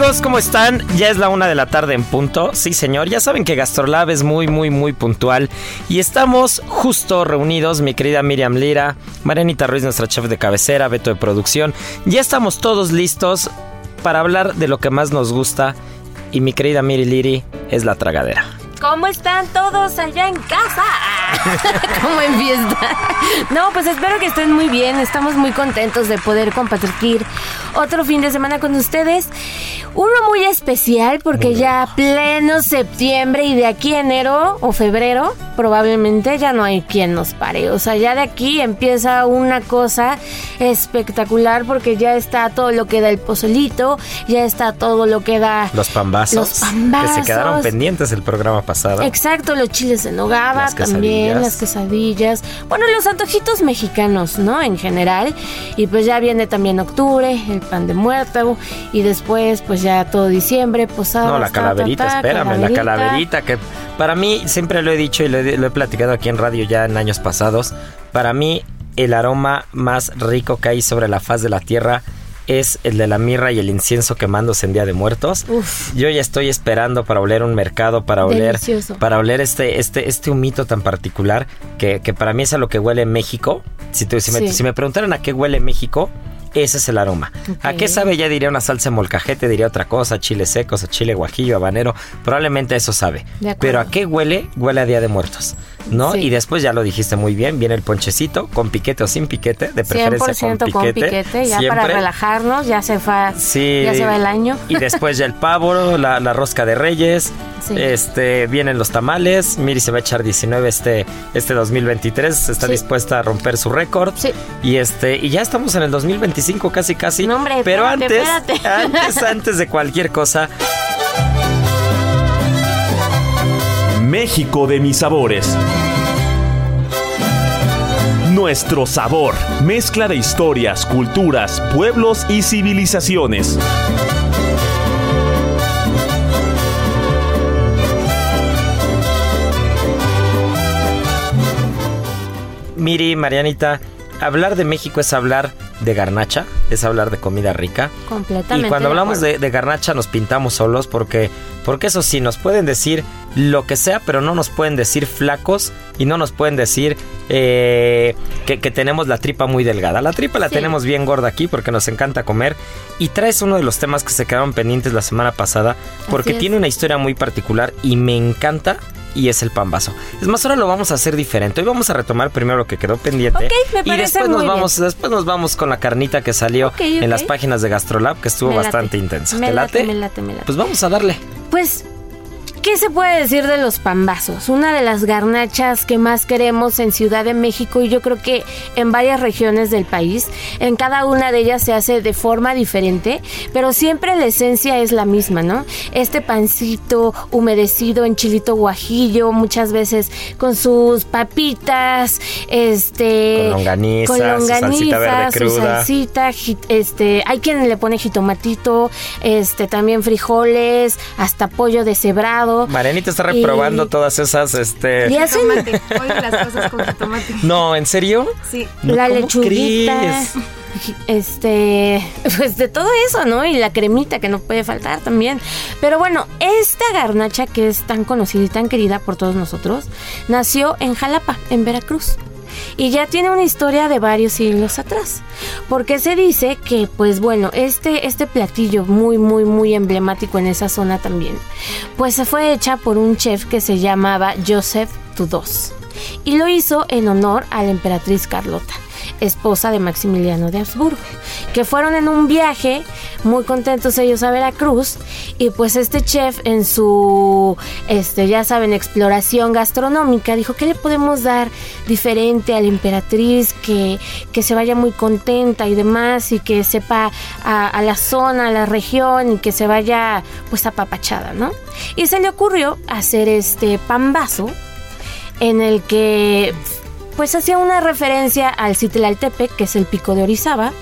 Amigos, ¿cómo están? Ya es la una de la tarde en punto. Sí, señor, ya saben que Gastrolab es muy, muy, muy puntual. Y estamos justo reunidos, mi querida Miriam Lira, Marianita Ruiz, nuestra chef de cabecera, Beto de producción. Ya estamos todos listos para hablar de lo que más nos gusta. Y mi querida Miri Liri es la tragadera. ¿Cómo están todos allá en casa? Como en fiesta. No, pues espero que estén muy bien. Estamos muy contentos de poder compartir otro fin de semana con ustedes. Uno muy especial porque ya pleno septiembre y de aquí enero o febrero probablemente ya no hay quien nos pare. O sea, ya de aquí empieza una cosa espectacular porque ya está todo lo que da el pozolito, ya está todo lo que da Los pambazos. Los pambazos. Que se quedaron pendientes el programa pasado. Exacto, los chiles de nogada Las también, las quesadillas. Bueno, los antojitos mexicanos, ¿no? En general. Y pues ya viene también octubre, el pan de muerto. Y después, pues ya todo diciembre, posadas. No, la ta, ta, calaverita, ta, espérame, la calaverita, que para mí, siempre lo he dicho y lo he, lo he platicado aquí en radio ya en años pasados, para mí el aroma más rico que hay sobre la faz de la tierra es el de la mirra y el incienso quemándose en Día de Muertos. Uf. Yo ya estoy esperando para oler un mercado, para oler, Delicioso. para oler este, este, este humito tan particular que, que para mí es a lo que huele México. Si, tú- si, me, Sí. si me preguntaran a qué huele México, ese es el aroma. ¿A qué sabe? Ya diría una salsa de molcajete, diría otra cosa, chile secos, o chile guajillo, habanero. Probablemente eso sabe. Pero ¿a qué huele? Huele a Día de Muertos. ¿No? Sí. Y después ya lo dijiste muy bien, viene el ponchecito con piquete o sin piquete, de preferencia 100% con piquete. ya para relajarnos, ya se va, Sí. ya se va el año. Y después ya el pavo, la, la rosca de reyes, Sí. este, vienen los tamales, Miri se va a echar 19 este, este 2023, está dispuesta a romper su récord. Sí. Y este, y ya estamos en el 2025 casi casi. No, hombre, pero espérate, antes, espérate. antes, antes de cualquier cosa, México de mis sabores. Nuestro sabor, mezcla de historias, culturas, pueblos y civilizaciones. Miri, Marianita, hablar de México es hablar de garnacha, es hablar de comida rica. Completamente. Y cuando hablamos de, de garnacha nos pintamos solos porque, porque eso sí, nos pueden decir lo que sea, pero no nos pueden decir flacos y no nos pueden decir eh, que, que tenemos la tripa muy delgada. La tripa la Sí. tenemos bien gorda aquí porque nos encanta comer. Y traes uno de los temas que se quedaron pendientes la semana pasada porque tiene una historia muy particular y me encanta. Y es el pambazo. Es más, ahora lo vamos a hacer diferente. Hoy vamos a retomar primero lo que quedó pendiente. Me y parece después nos bien. vamos, después nos vamos con la carnita que salió en las páginas de Gastrolab, que estuvo Me late. bastante intensa. Me ¿Te late, late? me late, me late. Pues vamos a darle. Pues ¿Qué se puede decir de los pambazos? Una de las garnachas que más queremos en Ciudad de México y yo creo que en varias regiones del país. En cada una de ellas se hace de forma diferente, pero siempre la esencia es la misma, ¿no? Este pancito humedecido en chilito guajillo, muchas veces con sus papitas, este... Con longaniza, con longaniza su salsita verde su salsita, este... Hay quien le pone jitomatito, este, también frijoles, hasta pollo deshebrado. Marianita está reprobando Y- todas esas, este... Y hacen las cosas con jitomate. No, ¿en serio? Sí. No, la ¿cómo lechuguita, crees? este, pues de todo eso, ¿no? Y la cremita que no puede faltar también. Pero bueno, esta garnacha que es tan conocida y tan querida por todos nosotros, nació en Jalapa, en Veracruz. Y ya tiene una historia de varios siglos atrás. Porque se dice que, pues bueno, este, este platillo muy, muy, muy emblemático en esa zona también, pues se fue hecha por un chef que se llamaba Joseph Tudós. Y lo hizo en honor a la emperatriz Carlota esposa de Maximiliano de Habsburgo, que fueron en un viaje muy contentos ellos a Veracruz y pues este chef en su este ya saben exploración gastronómica dijo qué le podemos dar diferente a la emperatriz que, que se vaya muy contenta y demás y que sepa a, a la zona a la región y que se vaya pues apapachada no y se le ocurrió hacer este pambazo en el que pues hacía una referencia al Citlaltepec, que es el pico de Orizaba,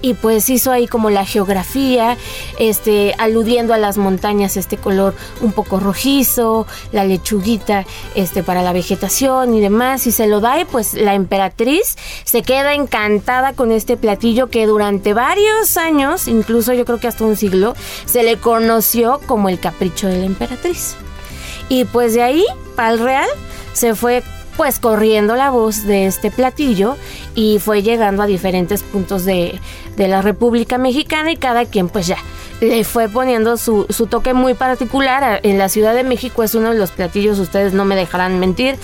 y pues hizo ahí como la geografía, este, aludiendo a las montañas, este color un poco rojizo, la lechuguita, este, para la vegetación y demás, y se lo da y pues la emperatriz se queda encantada con este platillo que durante varios años, incluso yo creo que hasta un siglo, se le conoció como el capricho de la emperatriz. Y pues de ahí, para el Real, se fue pues corriendo la voz de este platillo y fue llegando a diferentes puntos de, de la República Mexicana y cada quien pues ya le fue poniendo su, su toque muy particular. En la Ciudad de México es uno de los platillos, ustedes no me dejarán mentir,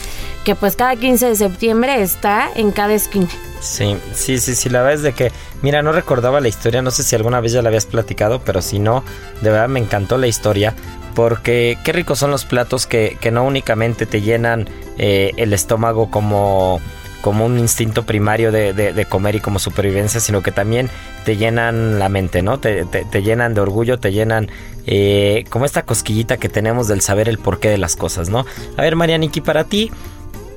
que pues cada 15 de septiembre está en cada esquina. Sí, sí, sí, sí, la verdad es de que, mira, no recordaba la historia, no sé si alguna vez ya la habías platicado, pero si no, de verdad me encantó la historia, porque qué ricos son los platos que, que no únicamente te llenan eh, el estómago como, como un instinto primario de, de- de comer y como supervivencia, sino que también te llenan la mente, ¿no? Te, te- te llenan de orgullo, te llenan eh, como esta cosquillita que tenemos del saber el porqué de las cosas, ¿no? A ver, Marianiki, para ti,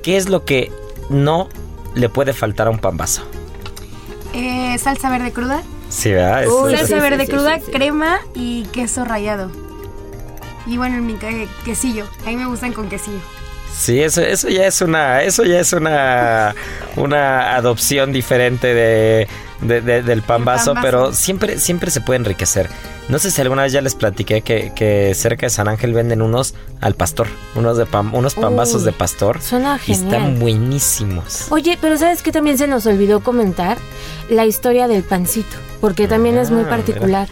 ¿qué es lo que no le puede faltar a un pambazo? Eh, salsa verde cruda. Sí, ¿verdad? Uy, salsa sí, verde sí, cruda, sí, sí. crema y queso rallado. Y bueno, en mi ca- quesillo. A mí me gustan con quesillo. sí, eso, eso ya es una, eso ya es una, una adopción diferente de, de- de- del pambazo, pambazo. pero siempre, siempre se puede enriquecer. No sé si alguna vez ya les platiqué que, que cerca de San Ángel venden unos al pastor, unos de pam- unos pambazos Uy, de pastor. suena y están buenísimos. Oye, pero ¿sabes qué también se nos olvidó comentar? La historia del pancito, porque también es muy Ah, particular.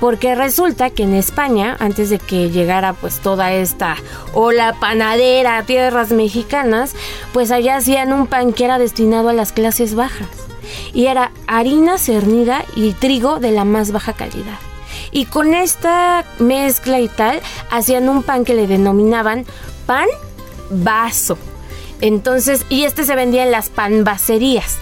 Porque resulta que en España, antes de que llegara pues toda esta ola panadera tierras mexicanas, pues allá hacían un pan que era destinado a las clases bajas. Y era harina cernida y trigo de la más baja calidad. Y con esta mezcla y tal, hacían un pan que le denominaban pan vaso. Entonces, y este se vendía en las panbacerías.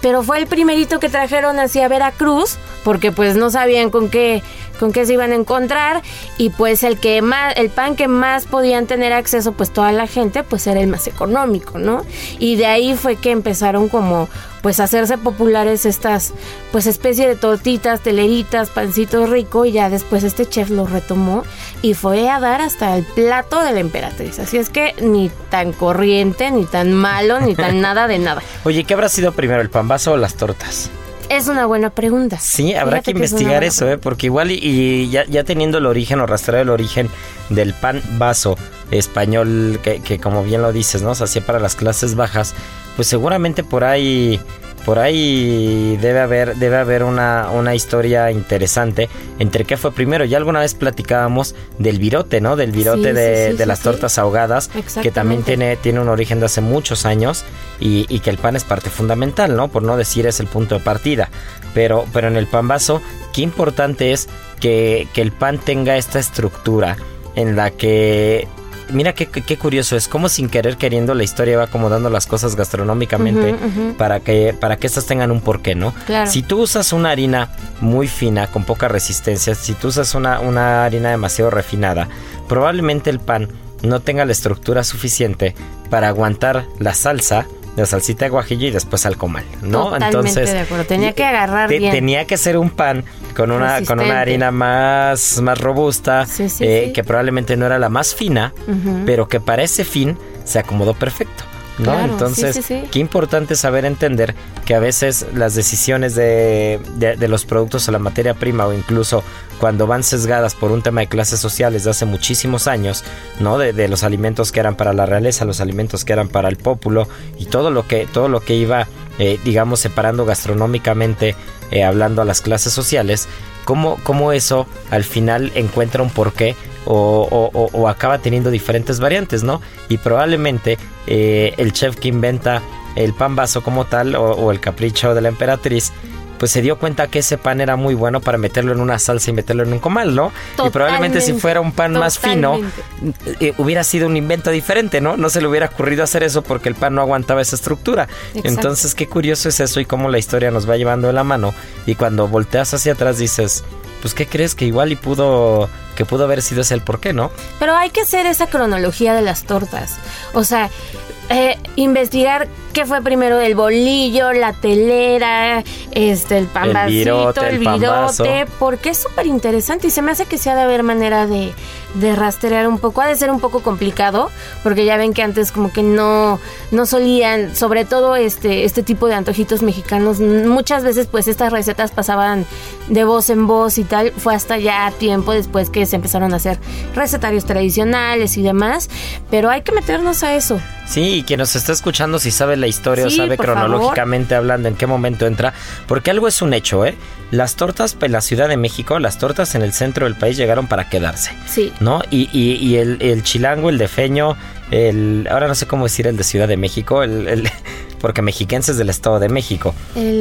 Pero fue el primerito que trajeron hacia Veracruz, porque pues no sabían con qué, con qué se iban a encontrar. Y pues el que más, el pan que más podían tener acceso, pues toda la gente, pues era el más económico, ¿no? Y de ahí fue que empezaron como pues hacerse populares estas pues especie de tortitas, teleritas, pancito rico y ya después este chef lo retomó y fue a dar hasta el plato de la emperatriz. Así es que ni tan corriente, ni tan malo, ni tan nada de nada. Oye, ¿qué habrá sido primero, el pambazo o las tortas? Es una buena pregunta. Sí, habrá Fíjate que investigar eso, ¿eh? porque igual y, y ya, ya teniendo el origen o rastrear el origen del pan vaso español, que, que como bien lo dices, ¿no? Se hacía para las clases bajas, pues seguramente por ahí, por ahí debe haber, debe haber una, una historia interesante entre qué fue primero. Ya alguna vez platicábamos del virote, ¿no? Del virote Sí, de, sí, sí, de las tortas ahogadas, que también tiene, tiene un origen de hace muchos años y, y que el pan es parte fundamental, ¿no? Por no decir es el punto de partida. Pero, pero en el pan vaso, qué importante es que, que el pan tenga esta estructura en la que mira qué, qué, curioso es, como sin querer queriendo la historia va acomodando las cosas gastronómicamente para que para que estas tengan un porqué, ¿no? Si tú usas una harina muy fina, con poca resistencia, si tú usas una, una harina demasiado refinada, probablemente el pan no tenga la estructura suficiente para aguantar la salsa la salsita de guajillo y después al comal, ¿no? Totalmente Entonces, de acuerdo. Tenía que agarrar bien. Tenía que ser un pan con una con una harina más más robusta, eh, que probablemente no era la más fina, pero que para ese fin se acomodó perfecto. ¿No? Entonces, qué importante saber entender que a veces las decisiones de, de, los productos o la materia prima o incluso cuando van sesgadas por un tema de clases sociales de hace muchísimos años, ¿no? De, de los alimentos que eran para la realeza, los alimentos que eran para el pópulo y todo lo que, todo lo que iba, eh, digamos, separando gastronómicamente, eh, hablando a las clases sociales, cómo, cómo eso al final encuentra un porqué o, acaba teniendo diferentes variantes, ¿no? Y probablemente eh, el chef que inventa el pan vaso como tal o, el capricho de la emperatriz pues se dio cuenta que ese pan era muy bueno para meterlo en una salsa y meterlo en un comal, ¿no? y probablemente si fuera un pan más fino, eh, hubiera sido un invento diferente, ¿no? No se le hubiera ocurrido hacer eso porque el pan no aguantaba esa estructura. Entonces, qué curioso es eso y cómo la historia nos va llevando de la mano. Y cuando volteas hacia atrás dices, pues ¿qué crees que igual y pudo que pudo haber sido ese el por qué, ¿no? Pero hay que hacer esa cronología de las tortas. O sea, eh, investigar qué fue primero el bolillo, la telera, este, el pan el virote, el, virote, porque es súper interesante y se me hace que sea de haber manera de, de, rastrear un poco. Ha de ser un poco complicado, porque ya ven que antes como que no, no solían, sobre todo este, este tipo de antojitos mexicanos, muchas veces pues estas recetas pasaban de voz en voz y tal, fue hasta ya tiempo después que se empezaron a hacer recetarios tradicionales y demás, pero hay que meternos a eso. Sí, y quien nos está escuchando si sabe la historia o sabe cronológicamente hablando en qué momento entra, porque algo es un hecho, ¿eh? Las tortas en la Ciudad de México, las tortas en el centro del país llegaron para quedarse. Sí. ¿No? Y, y, el, el, chilango, el defeño, el, ahora no sé cómo decir el de Ciudad de México, el, porque mexiquense es del Estado de México,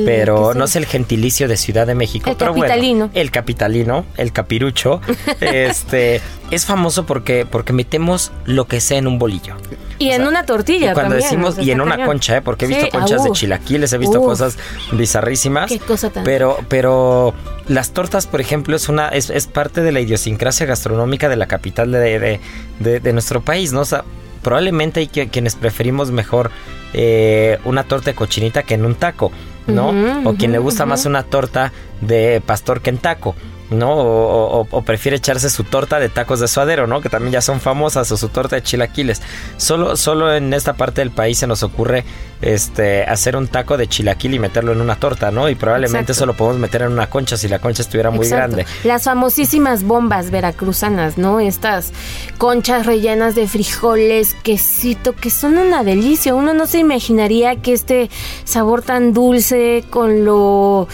pero no es el gentilicio de Ciudad de México. El capitalino. el capitalino, el capirucho, este, es famoso porque, porque metemos lo que sea en un bolillo. Y en una tortilla. Y cuando decimos, y en una concha, ¿eh? porque he visto conchas de chilaquiles, he visto cosas bizarrísimas. Qué cosa tan. Pero, pero las tortas, por ejemplo, es una, es, es parte de la idiosincrasia gastronómica de la capital de, de, de, nuestro país, ¿no? O sea, probablemente hay quienes preferimos mejor eh, una torta de cochinita que en un taco, ¿no? o quien le gusta más una torta de pastor que en taco. ¿No? O, prefiere echarse su torta de tacos de suadero, ¿no? Que también ya son famosas, o su torta de chilaquiles. Solo, solo en esta parte del país se nos ocurre este, hacer un taco de chilaquil y meterlo en una torta, ¿no? Y probablemente eso lo podemos meter en una concha si la concha estuviera muy grande. Las famosísimas bombas veracruzanas, ¿no? Estas conchas rellenas de frijoles, quesito, que son una delicia. Uno no se imaginaría que este sabor tan dulce con lo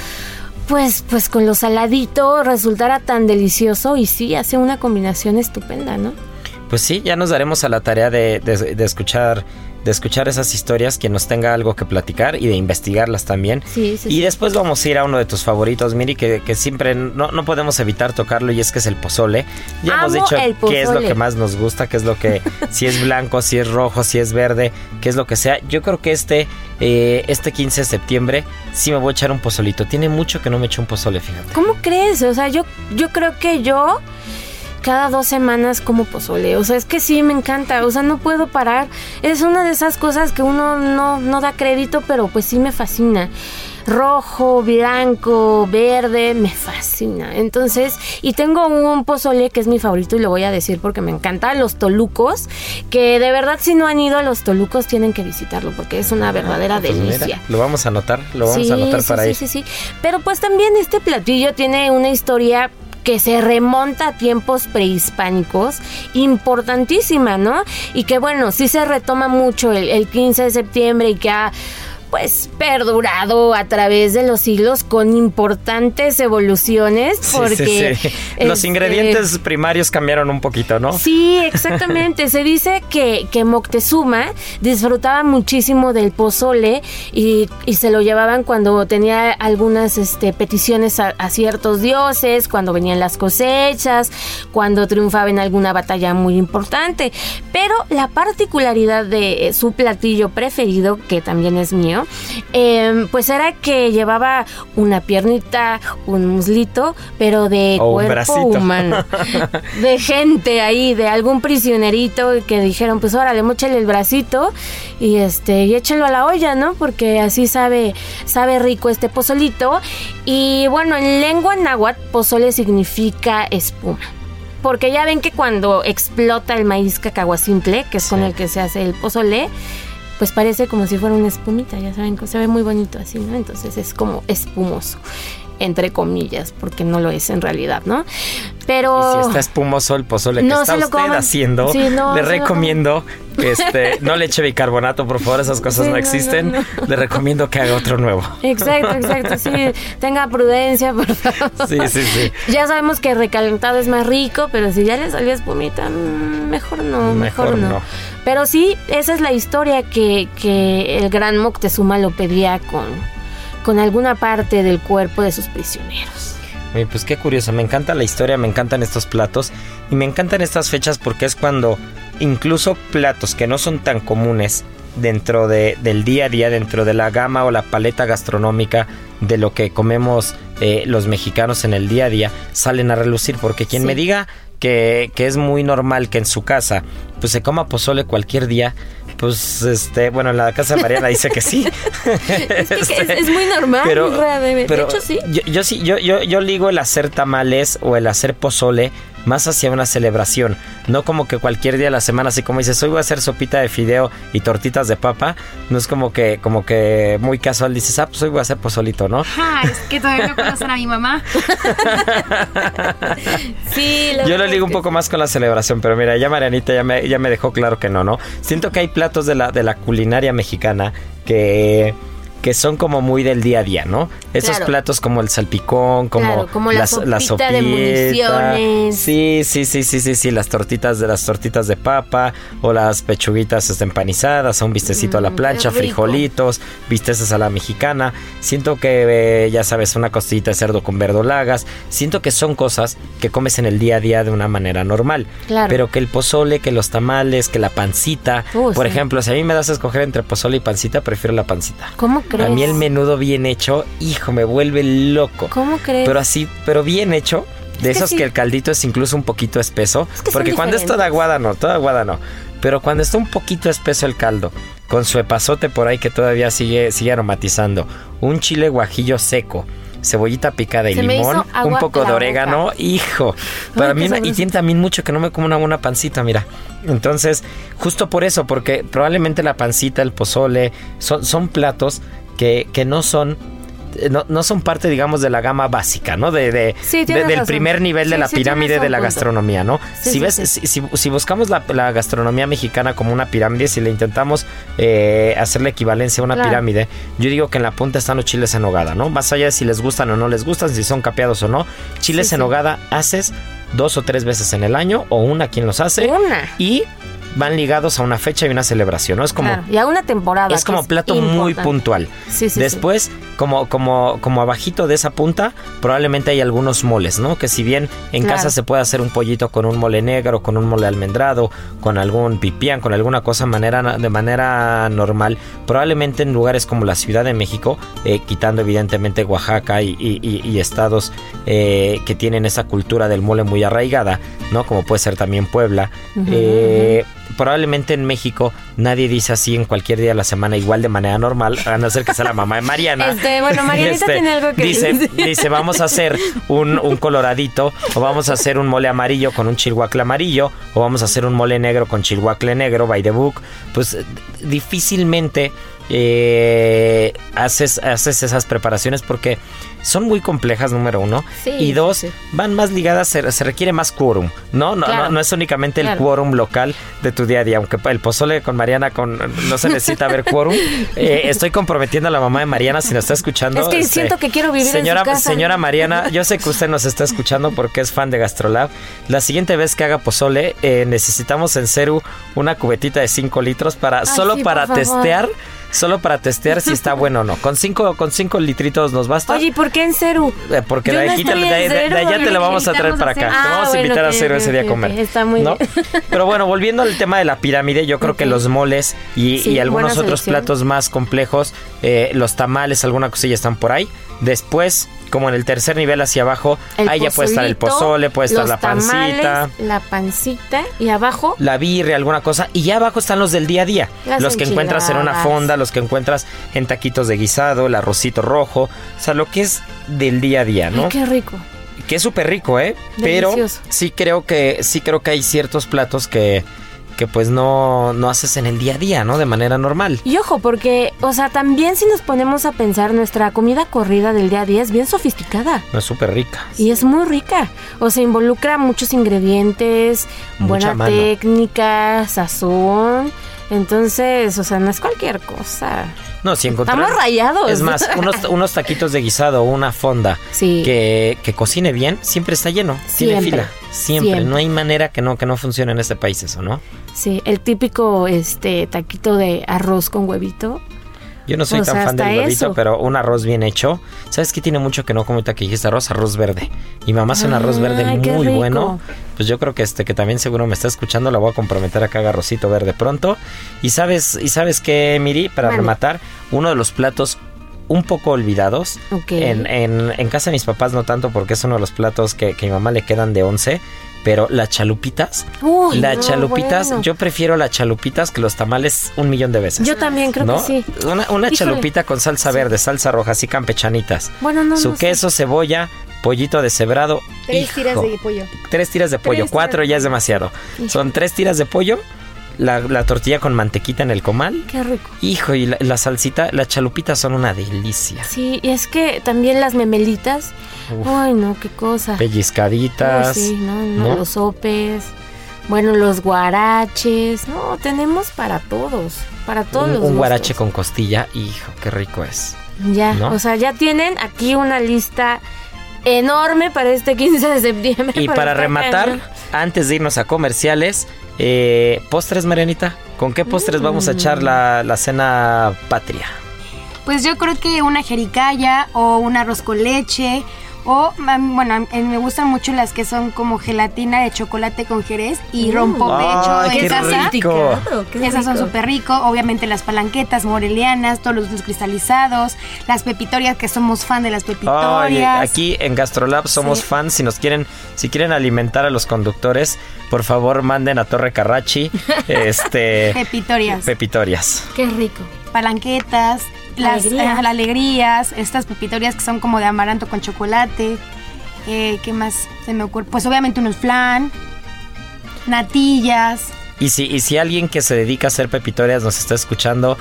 pues, pues con lo saladito resultara tan delicioso y sí, hace una combinación estupenda, ¿no? Pues sí, ya nos daremos a la tarea de, de escuchar de escuchar esas historias, que nos tenga algo que platicar y de investigarlas también. Sí, y después vamos a ir a uno de tus favoritos, Miri, que, que siempre no, no, podemos evitar tocarlo y es que es el pozole. Ya hemos dicho qué es lo que más nos gusta, qué es lo que, si es blanco, si es rojo, si es verde, qué es lo que sea. Yo creo que este, eh, este 15 de septiembre sí me voy a echar un pozolito. Tiene mucho que no me echo un pozole, fíjate. ¿Cómo crees? O sea, yo, yo creo que yo cada dos semanas como pozole. O sea, es que sí me encanta. O sea, no puedo parar. Es una de esas cosas que uno no, no da crédito, pero pues sí me fascina rojo, blanco, verde, me fascina. Entonces, y tengo un pozole que es mi favorito y lo voy a decir porque me encanta, los tolucos, que de verdad si no han ido a los tolucos tienen que visitarlo porque es una verdadera pues delicia. lo vamos a anotar, lo vamos a anotar para sí, ir. Sí, sí, sí. Pero pues también este platillo tiene una historia que se remonta a tiempos prehispánicos, importantísima, ¿no? Y que bueno, sí se retoma mucho el, 15 de septiembre y que ha pues perdurado a través de los siglos con importantes evoluciones porque los este, ingredientes primarios cambiaron un poquito, ¿no? Sí, exactamente. Se dice que, que Moctezuma disfrutaba muchísimo del pozole y, y se lo llevaban cuando tenía algunas este, peticiones a, a ciertos dioses, cuando venían las cosechas, cuando triunfaba en alguna batalla muy importante. Pero la particularidad de su platillo preferido, que también es mío, eh, pues era que llevaba una piernita, un muslito, pero de O cuerpo humano. de gente ahí, de algún prisionerito que dijeron, pues órale, mochale el bracito y este, y échalo a la olla, ¿no? Porque así sabe, sabe rico este pozolito. Y bueno, en lengua náhuatl, pozole significa espuma. Porque ya ven que cuando explota el maíz cacahuacintle, que es con el que se hace el pozole, pues parece como si fuera una espumita, ya saben, se ve muy bonito así, ¿no? Entonces es como espumoso, entre comillas, porque no lo es en realidad, ¿no? Pero... Y si está espumoso el pozole que No está usted coman. haciendo, Sí, no, le recomiendo que este, no le eche bicarbonato, por favor, esas cosas Sí, no existen. no, Le recomiendo que haga otro nuevo. Exacto, exacto, sí. Tenga prudencia, por favor. Sí, sí, sí. Ya sabemos que recalentado es más rico, pero si ya le salió espumita, mm, mejor no, mejor, Mejor no. Pero sí, esa es la historia que, que el gran Moctezuma lo pedía con, con alguna parte del cuerpo de sus prisioneros. Oye, pues qué curioso, me encanta la historia, me encantan estos platos y me encantan estas fechas porque es cuando incluso platos que no son tan comunes dentro de, del día a día, dentro de la gama o la paleta gastronómica de lo que comemos eh, los mexicanos en el día a día, salen a relucir porque quien Sí. me diga que, que es muy normal que en su casa pues se coma pozole cualquier día, pues este, bueno, en la casa de Mariana dice que sí. Es, que Este, es, es muy normal, Ra, de, de pero hecho sí. Yo, yo sí, yo, yo, yo ligo el hacer tamales o el hacer pozole más hacia una celebración. No como que cualquier día de la semana, así como dices, hoy voy a hacer sopita de fideo y tortitas de papa. No es como que, como que muy casual dices, ah, pues hoy voy a hacer pozolito, ¿no? Ah, es que todavía no conocen a mi mamá. Sí, la Yo lo ligo un poco más con la celebración, pero mira, ya Marianita ya me, ya me dejó claro que no, ¿no? Siento que hay platos de la, de la culinaria mexicana que, que son como muy del día a día, ¿no? Esos Claro. platos como el salpicón, como, Claro, como la las- sopita de sopita. municiones. Sí, sí, sí, sí, sí, sí, las tortitas de las tortitas de papa o las pechuguitas este, empanizadas, un bistecito a la Mm, plancha, frijolitos, bisteces a la mexicana. Siento que, eh, ya sabes, una costillita de cerdo con verdolagas. Siento que son cosas que comes en el día a día de una manera normal. Claro. Pero que el pozole, que los tamales, que la pancita. Uh, Por sí. ejemplo, si a mí me das a escoger entre pozole y pancita, prefiero la pancita. ¿Cómo crees? A mí el menudo bien hecho, hijo, me vuelve loco. ¿Cómo crees? Pero así, pero bien hecho. De esos sí. que el caldito es incluso un poquito espeso. Es que son porque cuando es toda aguada no, toda aguada no. Pero cuando está un poquito espeso el caldo, con su epazote por ahí que todavía sigue, sigue aromatizando, un chile guajillo seco, cebollita picada y Se limón, un poco de orégano, boca. hijo. Para Ay, mí una- y tiene también mucho que no me como una buena pancita, mira. Entonces, justo por eso, porque probablemente la pancita, el pozole, son, son platos que, que no son no, no son parte, digamos, de la gama básica, ¿no? De, de- Sí, de- del razón. primer nivel de la sí, pirámide de la gastronomía, ¿no? Si ves. Si, si- si buscamos la, la gastronomía mexicana como una pirámide, si le intentamos eh, hacer la equivalencia a una Claro. pirámide, yo digo que en la punta están los chiles en nogada, ¿no? Más allá de si les gustan o no les gustan, si son capeados o no, chiles en sí. nogada haces dos o tres veces en el año, o una quien los hace, Una. y van ligados a una fecha y una celebración, ¿no? Es como Claro, y a una temporada. es como plato muy puntual. Sí, sí, Después, como, como, como abajito de esa punta, probablemente hay algunos moles, ¿no? Que si bien en Claro. casa se puede hacer un pollito con un mole negro, con un mole almendrado, con algún pipián, con alguna cosa manera, de manera normal, probablemente en lugares como la Ciudad de México, eh, quitando evidentemente Oaxaca y, y- y- y estados eh, que tienen esa cultura del mole muy arraigada, ¿no? Como puede ser también Puebla. eh, probablemente en México nadie dice así en cualquier día de la semana igual de manera normal, a no ser que sea la mamá de Mariana. Este, bueno, Marianita tiene algo que dice, decir. dice, vamos a hacer un, un coloradito, o vamos a hacer un mole amarillo con un chilhuacle amarillo, o vamos a hacer un mole negro con chilhuacle negro, by the book. Pues eh, difícilmente eh, haces, haces esas preparaciones porque son muy complejas, número uno. Sí, y dos, sí, van más ligadas, se, se requiere más quórum, ¿no? No, Claro. no, no es únicamente el quórum local de tu día a día, aunque el pozole con Mariana con, no se necesita ver quórum. Eh, estoy comprometiendo a la mamá de Mariana si nos está escuchando. Es que este, siento que quiero vivir en su señora, casa. Señora Mariana, yo sé que usted nos está escuchando porque es fan de Gastrolab. La siguiente vez que haga pozole, eh, necesitamos en Ceru una cubetita de 5 litros para Ay, solo sí, para favor. Solo para testear si está bueno o no. Con 5 con cinco litritos nos basta. Oye, ¿y por qué en Ceru? Eh, Porque de no aquí de, de- de allá te lo vamos a traer para acá. Te vamos Ah, a invitar bueno, a Cero ese día a comer. Está muy bien. Pero bueno, volviendo al tema de la pirámide, yo creo que los moles y, Sí, y algunos otros platos más complejos, eh, los tamales, alguna cosilla están por ahí. Después, como en el tercer nivel hacia abajo, El ahí ya puede estar el pozole, puede estar la pancita. tamales, la pancita y abajo La birria, alguna cosa. Y ya abajo están los del día a día. Las los que encuentras en una fonda, los que encuentras en taquitos de guisado, el arrocito rojo. O sea, lo que es del día a día, ¿no? Ay, qué rico. que es súper rico, ¿eh? Pero sí creo que sí creo que hay ciertos platos que, que pues no, no haces en el día a día, ¿no? De manera normal. Y ojo, porque, o sea, también si nos ponemos a pensar, nuestra comida corrida del día a día es bien sofisticada. No es súper rica. Y es muy rica. O sea, involucra muchos ingredientes, Mucha buena mano. técnica, sazón. Entonces, o sea, no es cualquier cosa. No, si encontrar... Estamos rayados. Es más, unos, unos taquitos de guisado una fonda Sí. que, que cocine bien, siempre está lleno. Tiene Siempre, fila. Siempre. siempre. No hay manera que no, que no funcione en este país eso, ¿no? Sí, el típico este taquito de arroz con huevito. Yo no soy O tan sea, fan del huevito, eso. pero un arroz bien hecho. ¿Sabes qué tiene mucho que no como ahorita que dijiste arroz? Arroz verde. Mi mamá hace un arroz verde Ay, muy bueno. Pues yo creo que este que también seguro me está escuchando, la voy a comprometer a que haga arrocito verde pronto. Y sabes, y sabes qué, Miri, para rematar, uno de los platos un poco olvidados. Ok. En, en- en casa de mis papás no tanto porque es uno de los platos que, que a mi mamá le quedan de 11. Pero las chalupitas, Uy, las no, chalupitas, bueno. yo prefiero las chalupitas que los tamales un millón de veces. Yo también creo ¿no? que sí. Una, chalupita con salsa verde, salsa roja, así campechanitas. Bueno, no, Su no sé. queso, cebolla, pollito deshebrado. Tres Hijo, tiras de pollo. Tres tiras de pollo, cuatro ya es demasiado. Son tres tiras de pollo, la, la tortilla con mantequita en el comal. Qué rico. Hijo, y la, la salsita, las chalupitas son una delicia. Sí, y es que también las memelitas. Uf. Ay, no, qué cosa. Pellizcaditas. Uy, sí, no, no, ¿no? los sopes. Bueno, los guaraches. No, tenemos para todos. Para todos un, los un gustos. guarache con costilla, hijo, qué rico es. Ya, ¿no? o sea, ya tienen aquí una lista enorme para este 15 de septiembre. Y para rematar, antes de irnos a comerciales, eh, postres, Marianita. ¿Con qué postres vamos a echar la, la cena patria? Pues yo creo que una jericaya o un arroz con leche. O, am, bueno, mí me gustan mucho las que son como gelatina de chocolate con jerez y Ay, hecho qué en casa. rico. Esas son súper rico. Obviamente las palanquetas morelianas, todos los dulces cristalizados, las pepitorias, que somos fan de las pepitorias. aquí en Gastrolab somos Sí. fans. Si nos quieren, si quieren alimentar a los conductores, por favor manden a Torre Carrachi, este, Pepitorias. pepitorias. Qué rico. palanquetas, las Alegrías. eh, las alegrías, estas pepitorias que son como de amaranto con chocolate. Eh, ¿Qué más se me ocurre? Pues obviamente unos flan, natillas. Y si, y si alguien que se dedica a hacer pepitorias nos está escuchando,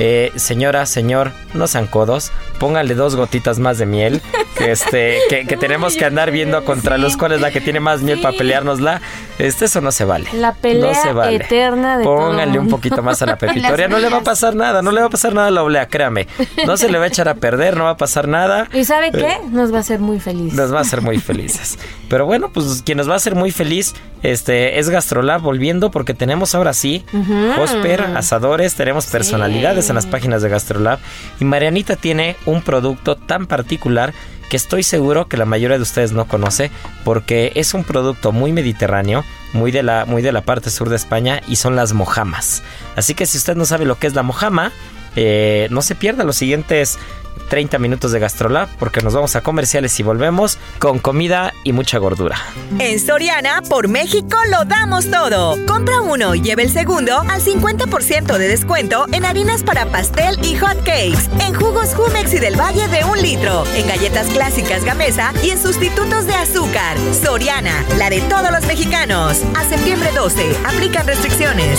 eh, señora, señor, no sean codos, pónganle dos gotitas más de miel, que este, que, que tenemos que andar viendo contra los cuál es la que tiene más miel para peleárnosla. Este, eso no se vale. La pelea no se vale. eterna de todo Pónganle un poquito más a la pepitoria, no le va a pasar nada, no le va a pasar nada a la oblea, créame. No se le va a echar a perder, no va a pasar nada. ¿Y sabe qué? Nos va a hacer muy feliz. Nos va a hacer muy felices. Pero bueno, pues quien nos va a hacer muy feliz este, es Gastrolab volviendo porque tenemos ahora sí Hosper, asadores, tenemos personalidades en las páginas de Gastrolab y Marianita tiene un producto tan particular que estoy seguro que la mayoría de ustedes no conoce porque es un producto muy mediterráneo, muy de la, muy de la parte sur de España y son las mojamas. Así que si usted no sabe lo que es la mojama, eh, no se pierda los siguientes 30 minutos de Gastrolab porque nos vamos a comerciales y volvemos con comida y mucha gordura. En Soriana, por México, lo damos todo. Compra uno y lleve el segundo al 50% de descuento en harinas para pastel y hot cakes, en jugos Jumex y del Valle de un litro, en galletas clásicas Gamesa y en sustitutos de azúcar. Soriana, la de todos los mexicanos. A septiembre 12, aplican restricciones.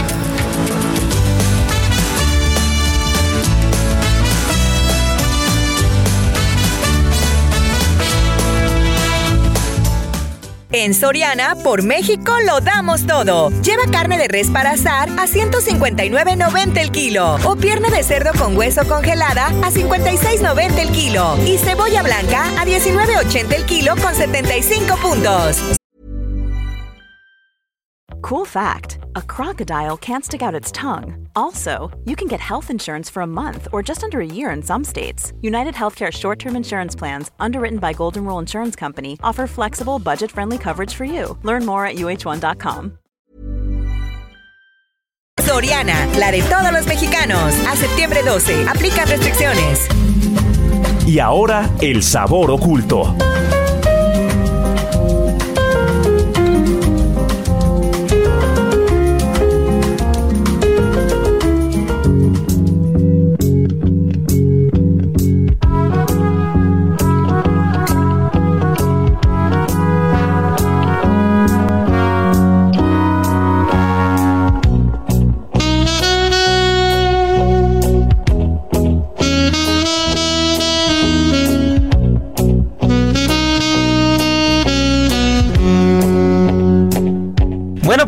En Soriana, por México lo damos todo. Lleva carne de res para asar a 159.90 el kilo o pierna de cerdo con hueso congelada a 56.90 el kilo y cebolla blanca a 19.80 el kilo con 75 puntos. Cool fact a crocodile can't stick out its tongue. Also, you can get health insurance for a month or just under a year in some states. United Healthcare short term insurance plans, underwritten by Golden Rule Insurance Company, offer flexible, budget friendly coverage for you. Learn more at uh1.com. Soriana, la de todos los mexicanos. A septiembre 12, aplica restricciones. Y ahora, el sabor oculto.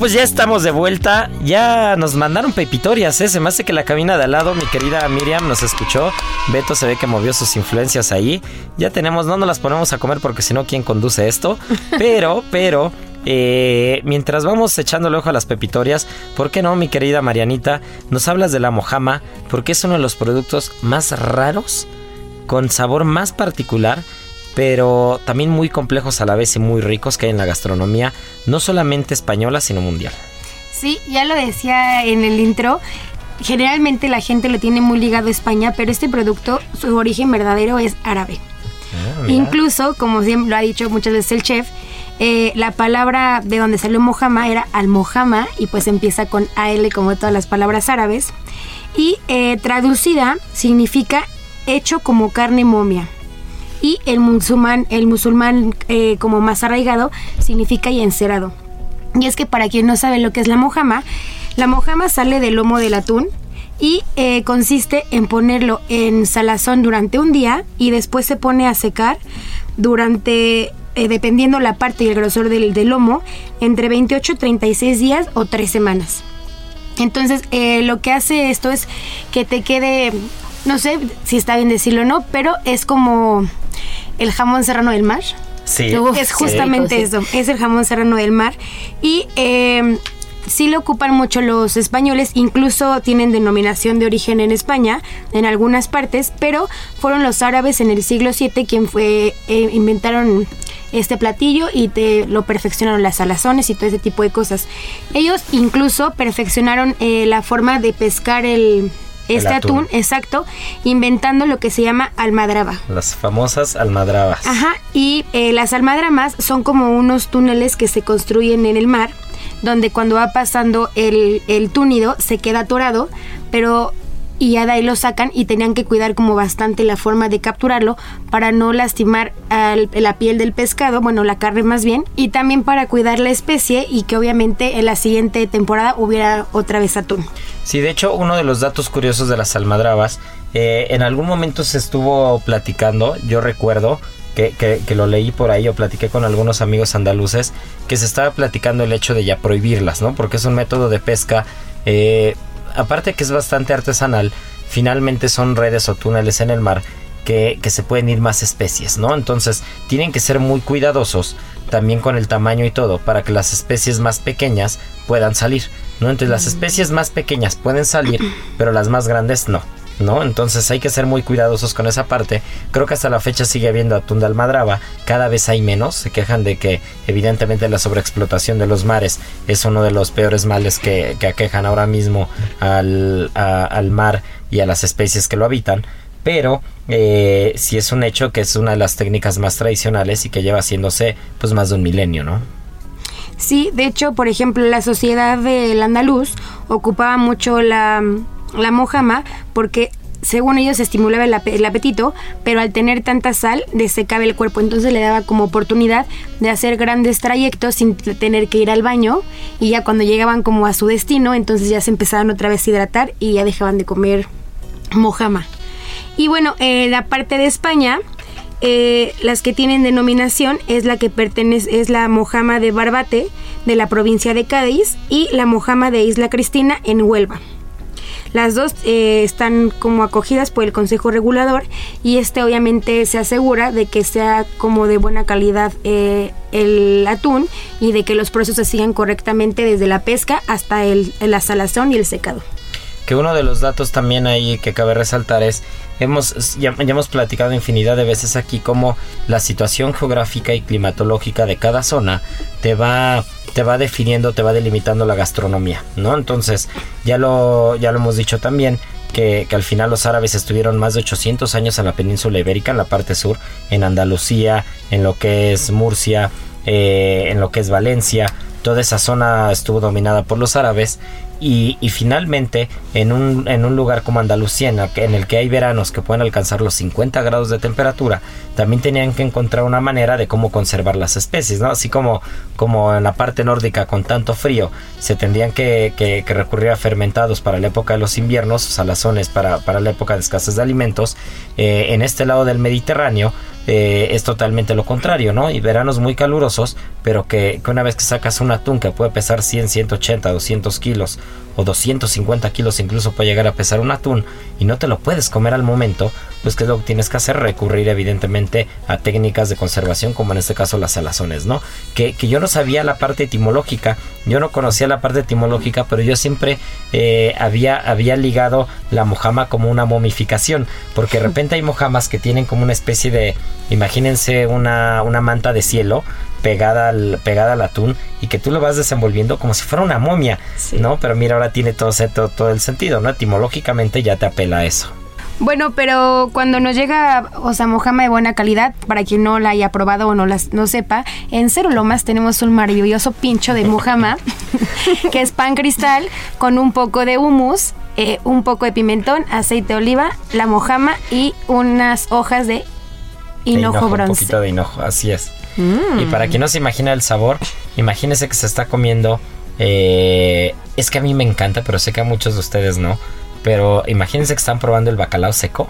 Pues ya estamos de vuelta. Ya nos mandaron pepitorias, ¿eh? Se me hace que la cabina de al lado, mi querida Miriam, nos escuchó. Beto se ve que movió sus influencias ahí. Ya tenemos, no nos las ponemos a comer porque si no, ¿quién conduce esto? Pero, pero, eh, mientras vamos echándole ojo a las pepitorias, ¿por qué no, mi querida Marianita? Nos hablas de la mojama, porque es uno de los productos más raros, con sabor más particular pero también muy complejos a la vez y muy ricos que hay en la gastronomía, no solamente española, sino mundial. Sí, ya lo decía en el intro. Generalmente la gente lo tiene muy ligado a España, pero este producto, su origen verdadero es árabe. Ah, Incluso, como siempre lo ha dicho muchas veces el chef, eh, la palabra de donde salió Mojama era al-Mojama y pues empieza con AL como todas las palabras árabes. Y eh, traducida significa hecho como carne momia y el musulmán, el musulmán eh, como más arraigado significa y encerado. Y es que para quien no sabe lo que es la mojama, la mojama sale del lomo del atún y eh, consiste en ponerlo en salazón durante un día y después se pone a secar durante, eh, dependiendo la parte y el grosor del, del lomo, entre 28 36 días o 3 semanas. Entonces, lo que hace esto es que te quede, no sé si está bien decirlo o no, pero es como el jamón serrano del mar. Sí. Es justamente eso, es el jamón serrano del mar. Y eh, sí lo ocupan mucho los españoles, incluso tienen denominación de origen en España, en algunas partes, pero fueron los árabes en el siglo VII quien fue, eh, inventaron este platillo y te lo perfeccionaron las salazones y todo ese tipo de cosas. Ellos incluso perfeccionaron eh, la forma de pescar el, este atún. atún. exacto, inventando lo que se llama almadraba. Las famosas almadrabas. Ajá, y eh, las almadramas son como unos túneles que se construyen en el mar, donde cuando va pasando el, el túnido se queda atorado, pero y ya de ahí lo sacan y tenían que cuidar como bastante la forma de capturarlo para no lastimar la piel del pescado, bueno, la carne más bien, y también para cuidar la especie y que obviamente en la siguiente temporada hubiera otra vez atún. Sí, de hecho, uno de los datos curiosos de las almadrabas, eh, en algún momento se estuvo platicando, yo recuerdo que, que- que lo leí por ahí o platiqué con algunos amigos andaluces, que se estaba platicando el hecho de ya prohibirlas, ¿no? Porque es un método de pesca, eh, aparte que es bastante artesanal, finalmente son redes o túneles en el mar que, que se pueden ir más especies, ¿no? Entonces tienen que ser muy cuidadosos también con el tamaño y todo para que las especies más pequeñas puedan salir, ¿no? Entonces las especies más pequeñas pueden salir, pero las más grandes no. ¿No? Entonces hay que ser muy cuidadosos con esa parte. Creo que hasta la fecha sigue habiendo atún de almadraba, cada vez hay menos, se quejan de que evidentemente la sobreexplotación de los mares es uno de los peores males que, aquejan ahora mismo al, al mar y a las especies que lo habitan pero eh, sí es un hecho que es una de las técnicas más tradicionales y que lleva haciéndose pues más de un milenio, ¿no? Sí, de hecho, por ejemplo, la sociedad del andaluz ocupaba mucho la, la mojama porque según ellos estimulaba el, apetito, pero al tener tanta sal desecaba el cuerpo, entonces le daba como oportunidad de hacer grandes trayectos sin tener que ir al baño y ya cuando llegaban como a su destino, entonces ya se empezaban otra vez a hidratar y ya dejaban de comer mojama. Y bueno, eh, la parte de España, eh, las que tienen denominación es la que pertenece, es la Mojama de Barbate, de la provincia de Cádiz, y la Mojama de Isla Cristina, en Huelva. Las dos eh, están como acogidas por el Consejo Regulador y este obviamente se asegura de que sea como de buena calidad el atún y de que los procesos se sigan correctamente desde la pesca hasta el, la salazón y el secado. Que uno de los datos también ahí que cabe resaltar es hemos ya, hemos platicado infinidad de veces aquí cómo la situación geográfica y climatológica de cada zona te va te va definiendo, te va delimitando la gastronomía, ¿no? Entonces, ya lo ya lo hemos dicho también que, que, al final los árabes estuvieron más de 800 años en la península ibérica, en la parte sur, en Andalucía, en lo que es Murcia, eh, en lo que es Valencia. Toda esa zona estuvo dominada por los árabes y, finalmente, en un, en un lugar como Andalucía, en el, que hay veranos que pueden alcanzar los 50 grados de temperatura, también tenían que encontrar una manera de cómo conservar las especies, ¿no? Así como, como en la parte nórdica con tanto frío se tendrían que, recurrir a fermentados para la época de los inviernos, salazones para, para la época de escasez de alimentos, eh, en este lado del Mediterráneo eh, es totalmente lo contrario, ¿no? Y veranos muy calurosos, pero que, que, una vez que sacas un atún que puede pesar 100, 180, 200 kilos o 250 kilos incluso puede llegar a pesar un atún y no te lo puedes comer al momento, pues que es lo que tienes que hacer, recurrir evidentemente a técnicas de conservación como en este caso las salazones, ¿no? Que, que yo no sabía la parte etimológica, yo no conocía la parte etimológica, pero yo siempre eh, había, había ligado la mojama como una momificación, porque de repente hay mojamas que tienen como una especie de, imagínense una, una manta de cielo, pegada al, pegada al atún y que tú lo vas desenvolviendo como si fuera una momia, ¿no? Pero mira, ahora tiene todo, todo, todo el sentido, ¿no? Etimológicamente ya te apela a eso. Bueno, pero cuando nos llega, o sea, mojama de buena calidad, para quien no la haya probado o no la no sepa, en Cero Lomas tenemos un maravilloso pincho de mojama, que es pan cristal con un poco de humus, eh, un poco de pimentón, aceite de oliva, la mojama y unas hojas de hinojo, bronce. Un poquito de hinojo, así es. Mm. Y para quien no se imagina el sabor, imagínese que se está comiendo. Eh, es que a mí me encanta, pero sé que a muchos de ustedes no. Pero imagínense que están probando el bacalao seco.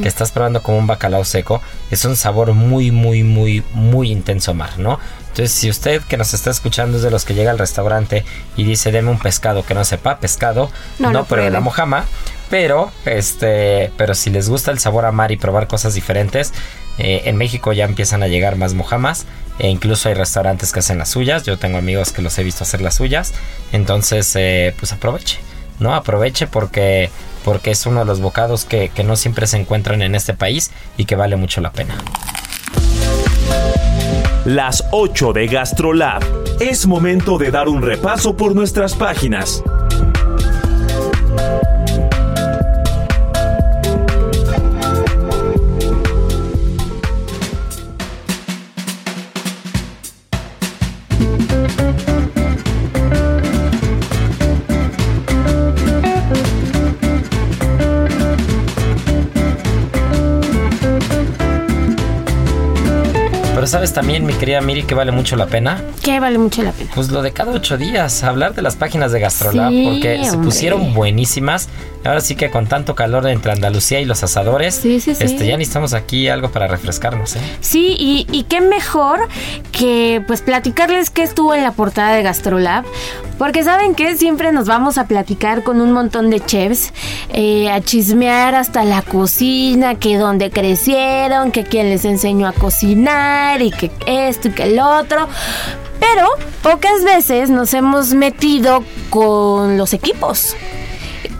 Que estás probando como un bacalao seco. Es un sabor muy, muy, muy, muy intenso mar, ¿no? Entonces, si usted que nos está escuchando es de los que llega al restaurante y dice, deme un pescado que no sepa pescado, no, no, pero la mojama. Pero, este, pero si les gusta el sabor a mar y probar cosas diferentes, eh, en México ya empiezan a llegar más mojamas e incluso hay restaurantes que hacen las suyas. Yo tengo amigos que los he visto hacer las suyas. Entonces, eh, pues aproveche, ¿no? Aproveche porque, porque es uno de los bocados que, que no siempre se encuentran en este país y que vale mucho la pena. Las 8 de GastroLab. Es momento de dar un repaso por nuestras páginas. Sabes también, mi querida Miri, que vale mucho la pena. ¿Qué vale mucho la pena? Pues lo de cada ocho días, hablar de las páginas de Gastrolab, porque se pusieron buenísimas. Ahora sí que con tanto calor entre Andalucía y los asadores, este, ya necesitamos aquí algo para refrescarnos, ¿eh? Sí, y, y qué mejor que pues platicarles qué estuvo en la portada de Gastrolab, porque saben que siempre nos vamos a platicar con un montón de chefs, eh, a chismear hasta la cocina, que dónde crecieron, que quién les enseñó a cocinar y que esto y que el otro. Pero pocas veces nos hemos metido con los equipos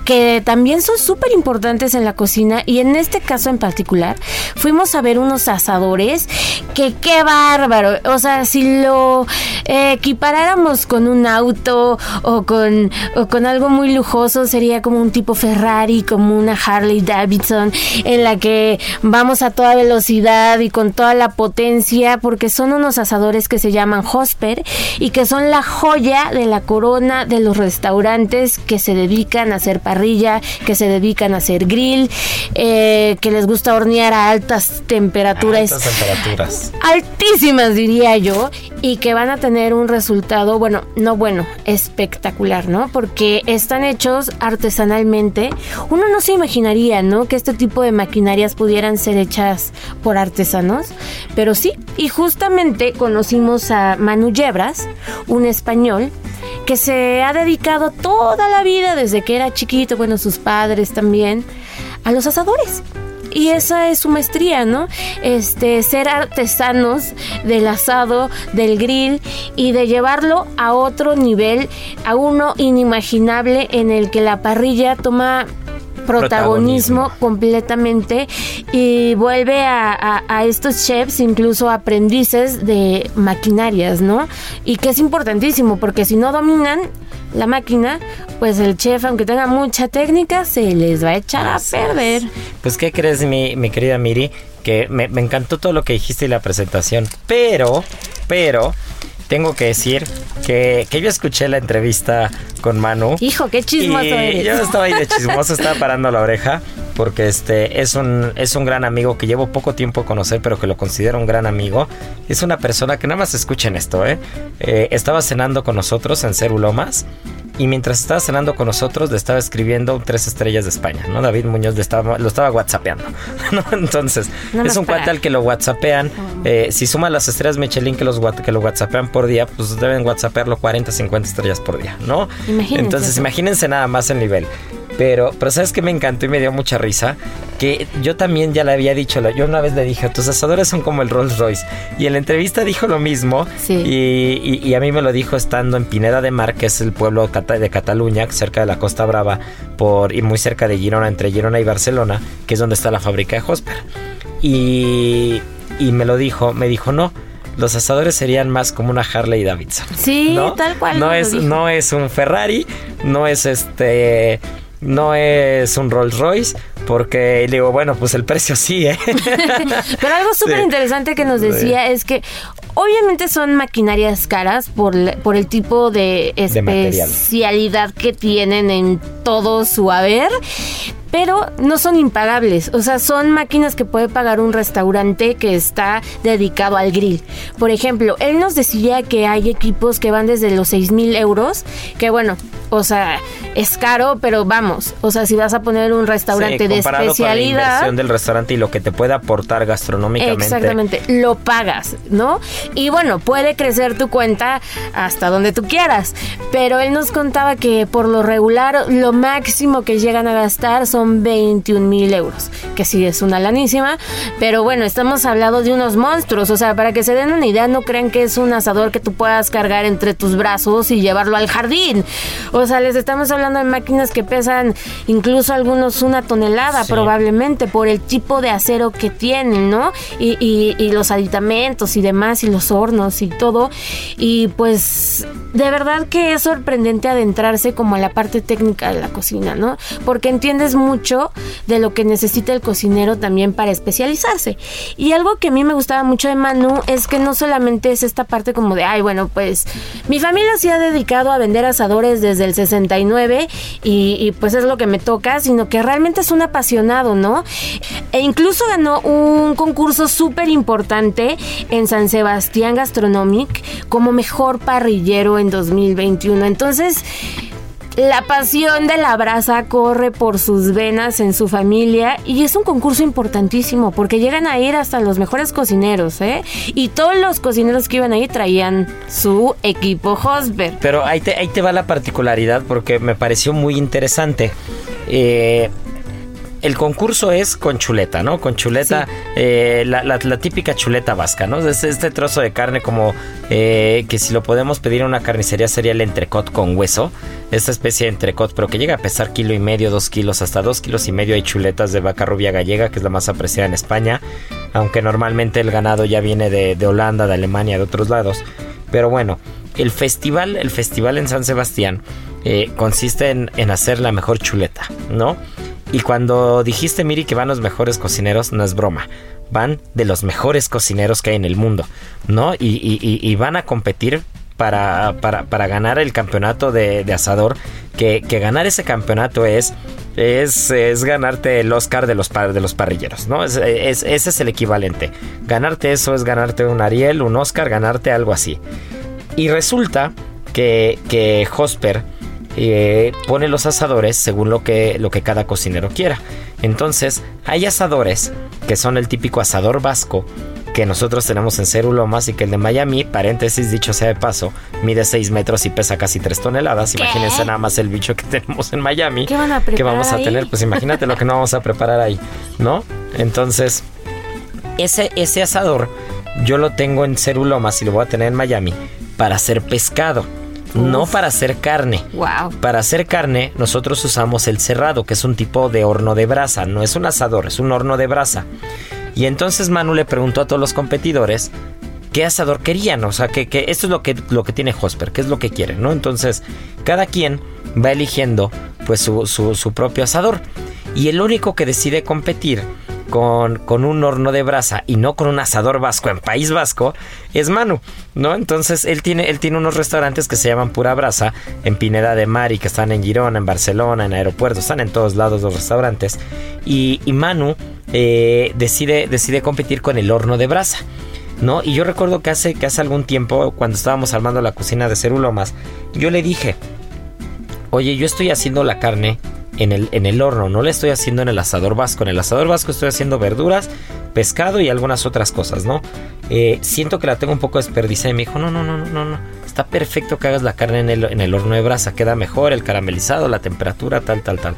que también son súper importantes en la cocina y en este caso en particular fuimos a ver unos asadores que qué bárbaro, o sea, si lo eh, equiparáramos con un auto o con, o con algo muy lujoso sería como un tipo Ferrari, como una Harley Davidson en la que vamos a toda velocidad y con toda la potencia porque son unos asadores que se llaman Hosper y que son la joya de la corona de los restaurantes que se dedican a hacer parrilla, que se dedican a hacer grill, eh, que les gusta hornear a altas temperaturas. Altas temperaturas. Altísimas diría yo y que van a tener un resultado, bueno, no bueno, espectacular, ¿no? Porque están hechos artesanalmente. Uno no se imaginaría, ¿no? Que este tipo de maquinarias pudieran ser hechas por artesanos, pero sí. Y justamente conocimos a Manu Yebras, un español que se ha dedicado toda la vida desde que era chiquito, bueno, sus padres también, a los asadores. Y esa es su maestría, ¿no? Este, ser artesanos del asado, del grill y de llevarlo a otro nivel, a uno inimaginable en el que la parrilla toma protagonismo, completamente y vuelve a, a, estos chefs incluso aprendices de maquinarias, ¿no? Y que es importantísimo porque si no dominan la máquina, pues el chef, aunque tenga mucha técnica, se les va a echar a perder. Pues, ¿qué crees, mi, mi querida Miri? Que me, me encantó todo lo que dijiste y la presentación, pero, pero, tengo que decir que, que, yo escuché la entrevista con Manu. Hijo, qué chismoso y eres. Yo estaba ahí de chismoso, estaba parando la oreja. Porque este es un, es un gran amigo que llevo poco tiempo a conocer, pero que lo considero un gran amigo. Es una persona que nada más escuchen esto, ¿eh? eh estaba cenando con nosotros en Cerulomas y mientras estaba cenando con nosotros le estaba escribiendo tres estrellas de España, ¿no? David Muñoz le estaba, lo estaba whatsappeando, ¿no? Entonces, no es un cuate al que lo whatsappean. Eh, si suma las estrellas Michelin que, los, que lo whatsappean por día, pues deben whatsappearlo 40, 50 estrellas por día, ¿no? Imagínense Entonces, eso. imagínense nada más el nivel. Pero, pero ¿sabes qué me encantó y me dio mucha risa? Que yo también ya le había dicho, yo una vez le dije, tus asadores son como el Rolls Royce. Y en la entrevista dijo lo mismo. Sí. Y, y, y, a mí me lo dijo estando en Pineda de Mar, que es el pueblo de Cataluña, cerca de la Costa Brava, por, y muy cerca de Girona, entre Girona y Barcelona, que es donde está la fábrica de Hosper. Y, y me lo dijo, me dijo, no, los asadores serían más como una Harley Davidson. Sí, ¿no? tal cual. No es, no es un Ferrari, no es este no es un Rolls Royce, porque le digo, bueno, pues el precio sí, ¿eh? Pero algo súper sí. interesante que nos decía sí. es que obviamente son maquinarias caras por, por el tipo de especialidad de que tienen en todo su haber, pero no son impagables. O sea, son máquinas que puede pagar un restaurante que está dedicado al grill. Por ejemplo, él nos decía que hay equipos que van desde los 6 mil euros, que bueno, o sea, es caro, pero vamos, o sea, si vas a poner un restaurante sí, de especialidad. Con la inversión del restaurante y lo que te puede aportar gastronómicamente. Exactamente, lo pagas, ¿no? Y bueno, puede crecer tu cuenta hasta donde tú quieras, pero él nos contaba que por lo regular lo máximo que llegan a gastar son 21 mil euros, que sí es una lanísima, pero bueno, estamos hablando de unos monstruos, o sea, para que se den una idea, no crean que es un asador que tú puedas cargar entre tus brazos y llevarlo al jardín. O sea, les estamos hablando de máquinas que pesan incluso algunos una tonelada sí. probablemente por el tipo de acero que tienen, ¿no? Y, y, y, los aditamentos y demás y los hornos y todo. Y pues de verdad que es sorprendente adentrarse como a la parte técnica de la cocina, ¿no? Porque entiendes mucho de lo que necesita el cocinero también para especializarse. Y algo que a mí me gustaba mucho de Manu es que no solamente es esta parte como de, ay, bueno, pues mi familia se ha dedicado a vender asadores desde el 69 y, y, pues es lo que me toca, sino que realmente es un apasionado, ¿no? E incluso ganó un concurso súper importante en San Sebastián Gastronomic como mejor parrillero en 2021. Entonces, la pasión de la brasa corre por sus venas en su familia y es un concurso importantísimo porque llegan a ir hasta los mejores cocineros, ¿eh? Y todos los cocineros que iban ahí traían su equipo Hosber. Pero ahí te, ahí te va la particularidad porque me pareció muy interesante. Eh, el concurso es con chuleta, ¿no? Con chuleta, eh, la, típica chuleta vasca, ¿no? Es este trozo de carne como eh, que si lo podemos pedir en una carnicería sería el entrecot con hueso. Esta especie de entrecot, pero que llega a pesar kilo y medio, dos kilos, hasta dos kilos y medio. Hay chuletas de vaca rubia gallega, que es la más apreciada en España. Aunque normalmente el ganado ya viene de, de Holanda, de Alemania, de otros lados. Pero bueno, el festival, el festival en San Sebastián eh, consiste en, en, hacer la mejor chuleta, ¿no? Y cuando dijiste, Miri, que van los mejores cocineros, no es broma. Van de los mejores cocineros que hay en el mundo, ¿no? Y, van a competir para, para, ganar el campeonato de, asador. Que, ganar ese campeonato es, es, es, ganarte el Oscar de los, de los parrilleros, ¿no? Es, ese es el equivalente. Ganarte eso es ganarte un Ariel, un Oscar, ganarte algo así. Y resulta que, que eh, pone los asadores según lo que, lo que cada cocinero quiera. Entonces, hay asadores que son el típico asador vasco que nosotros tenemos en Cerulomas y que el de Miami, paréntesis dicho sea de paso, mide 6 metros y pesa casi 3 toneladas. Imagínense nada más el bicho que tenemos en Miami. ¿Qué van a Que vamos a tener, pues imagínate lo que no vamos a preparar ahí, ¿no? Entonces, ese, ese asador yo lo tengo en Cerulomas y lo voy a tener en Miami para hacer pescado no para hacer carne. Wow. Para hacer carne, nosotros usamos el cerrado, que es un tipo de horno de brasa. No es un asador, es un horno de brasa. Y entonces Manu le preguntó a todos los competidores qué asador querían. O sea, que, esto es lo que, lo que tiene Hosper, qué es lo que quieren, ¿no? Entonces, cada quien va eligiendo pues su, su propio asador. Y el único que decide competir con, con, un horno de brasa y no con un asador vasco en País Vasco es Manu, ¿no? Entonces él tiene, él tiene unos restaurantes que se llaman Pura Brasa en Pineda de Mar y que están en Girona, en Barcelona, en aeropuertos, están en todos lados los restaurantes. Y, Manu eh, decide, decide competir con el horno de brasa. ¿No? Y yo recuerdo que hace, que hace algún tiempo, cuando estábamos armando la cocina de Cerulomas, yo le dije, oye, yo estoy haciendo la carne en el, en el horno, no le estoy haciendo en el asador vasco. En el asador vasco estoy haciendo verduras, pescado y algunas otras cosas, ¿no? Eh, siento que la tengo un poco desperdiciada y me dijo, no, no, no, no, no, no. Está perfecto que hagas la carne en el, en el horno de brasa, queda mejor el caramelizado, la temperatura, tal, tal, tal.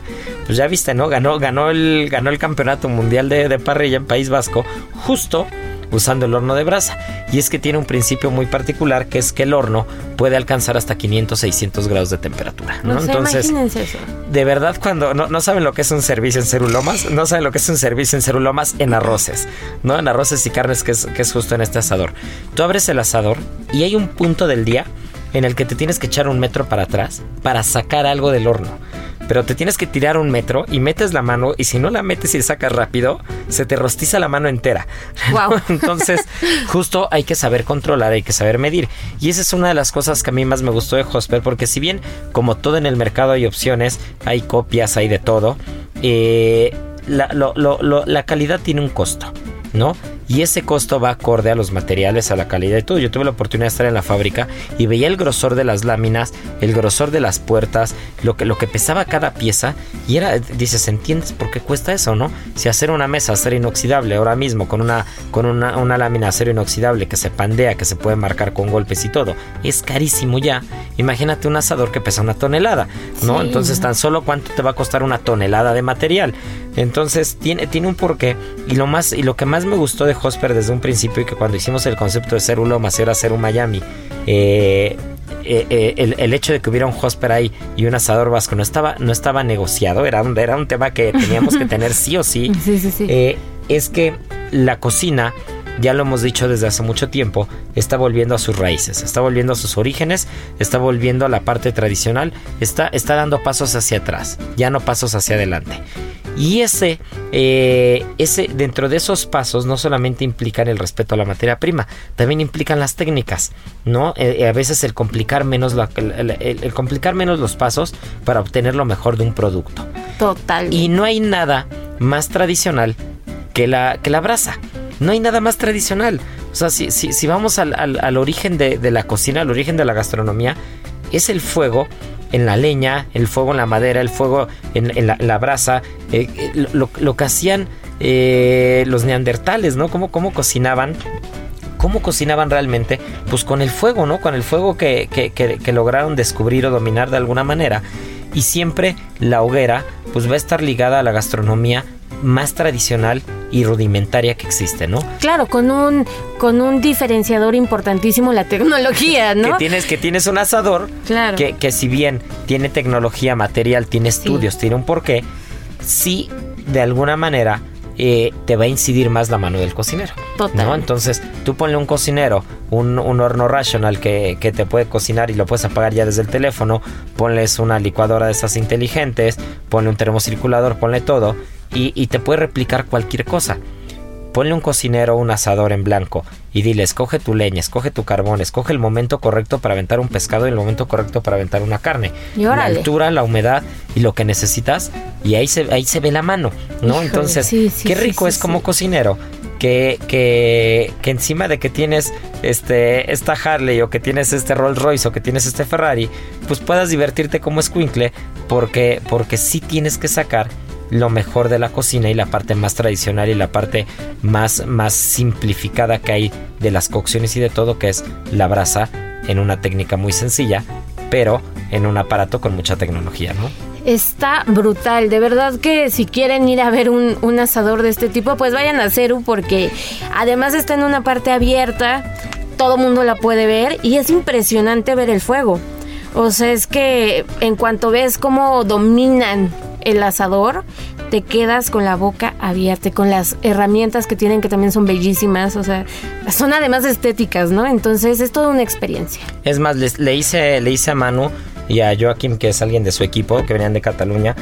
Pues ya viste, ¿no? Ganó, ganó, el, ganó el campeonato mundial de, de parrilla en País Vasco, justo usando el horno de brasa. Y es que tiene un principio muy particular que es que el horno puede alcanzar hasta 500, 600 grados de temperatura. ¿no? Entonces, eso. de verdad, cuando no, saben lo que es un servicio en cerulomas, no saben lo que es un servicio en cerulomas en arroces, ¿no? En arroces y carnes que es, que es justo en este asador. Tú abres el asador y hay un punto del día en el que te tienes que echar un metro para atrás para sacar algo del horno pero te tienes que tirar un metro y metes la mano y si no la metes y sacas rápido, se te rostiza la mano entera. Wow. Entonces, justo hay que saber controlar, hay que saber medir. Y esa es una de las cosas que a mí más me gustó de Hosper, porque si bien como todo en el mercado hay opciones, hay copias, hay de todo, eh, la calidad tiene un costo. ¿no? Y ese costo va acorde a los materiales, a la calidad y todo. Yo tuve la oportunidad de estar en la fábrica y veía el grosor de las láminas, el grosor de las puertas, lo que, lo que pesaba cada pieza. Y era, dices, ¿entiendes por qué cuesta eso, no? Si hacer una mesa acero inoxidable ahora mismo con una, con una, una lámina acero inoxidable que se pandea, que se puede marcar con golpes y todo, es carísimo ya. Imagínate un asador que pesa una tonelada, ¿no? Entonces, tan solo cuánto te va a costar una tonelada de material. Entonces, tiene, tiene un porqué. Y lo más, y lo que más me gustó de Hosper desde un principio y que cuando hicimos el concepto de ser un Lomas era ser un Miami, eh, eh, eh, el, hecho de que hubiera un Hosper ahí y un asador vasco no estaba, no estaba negociado, era un, era un tema que teníamos que tener sí o sí. es que la cocina ya lo hemos dicho desde hace mucho tiempo, está volviendo a sus raíces, está volviendo a sus orígenes, está volviendo a la parte tradicional, está, está dando pasos hacia atrás, ya no pasos hacia adelante. Y ese, eh, ese, dentro de esos pasos, no solamente implican el respeto a la materia prima, también implican las técnicas, ¿no? Eh, a veces el complicar menos el, complicar menos los pasos para obtener lo mejor de un producto. Total. Y no hay nada más tradicional que la, que la brasa. No hay nada más tradicional. O sea, si, vamos al, origen de, la cocina, al origen de la gastronomía, es el fuego en la leña, el fuego en la madera, el fuego en, la, brasa, eh, eh, lo, que hacían eh, los neandertales, ¿no? Cómo, cómo cocinaban ¿Cómo cocinaban realmente? Pues con el fuego, ¿no? Con el fuego que, que, lograron descubrir o dominar de alguna manera. y siempre la hoguera pues va a estar ligada a la gastronomía más tradicional y rudimentaria que existe, ¿no? Claro, con un con un diferenciador importantísimo la tecnología, ¿no? Que tienes que tienes un asador Claro. que, que si bien tiene tecnología material, tiene estudios, tiene un porqué, sí de alguna manera eh, te va a incidir más la mano del cocinero. Total. ¿no? Entonces, tú ponle un cocinero, un, un horno rational que, que te puede cocinar y lo puedes apagar ya desde el teléfono, ponles una licuadora de esas inteligentes, ponle un termocirculador, ponle todo y, y te puede replicar cualquier cosa. Ponle un cocinero, un asador en blanco y dile, escoge tu leña, escoge tu carbón, escoge el momento correcto para aventar un pescado y el momento correcto para aventar una carne. Y la altura, la humedad y lo que necesitas y ahí se, ahí se ve la mano, ¿no? Híjole, Entonces, sí, sí, qué rico sí, es como cocinero que, que, que encima de que tienes este, esta Harley o que tienes este Rolls Royce o que tienes este Ferrari, pues puedas divertirte como escuincle porque, porque sí tienes que sacar lo mejor de la cocina y la parte más tradicional y la parte más, más simplificada que hay de las cocciones y de todo, que es la brasa en una técnica muy sencilla, pero en un aparato con mucha tecnología, ¿no? Está brutal, de verdad que si quieren ir a ver un, un asador de este tipo, pues vayan a Ceru porque además está en una parte abierta, todo mundo la puede ver y es impresionante ver el fuego. O sea, es que en cuanto ves cómo dominan el asador, te quedas con la boca abierta, con las herramientas que tienen que también son bellísimas, o sea, son además estéticas, ¿no? Entonces es toda una experiencia. Es más, le, hice, le hice a Manu y a Joaquim, que es alguien de su equipo, que venían de Cataluña,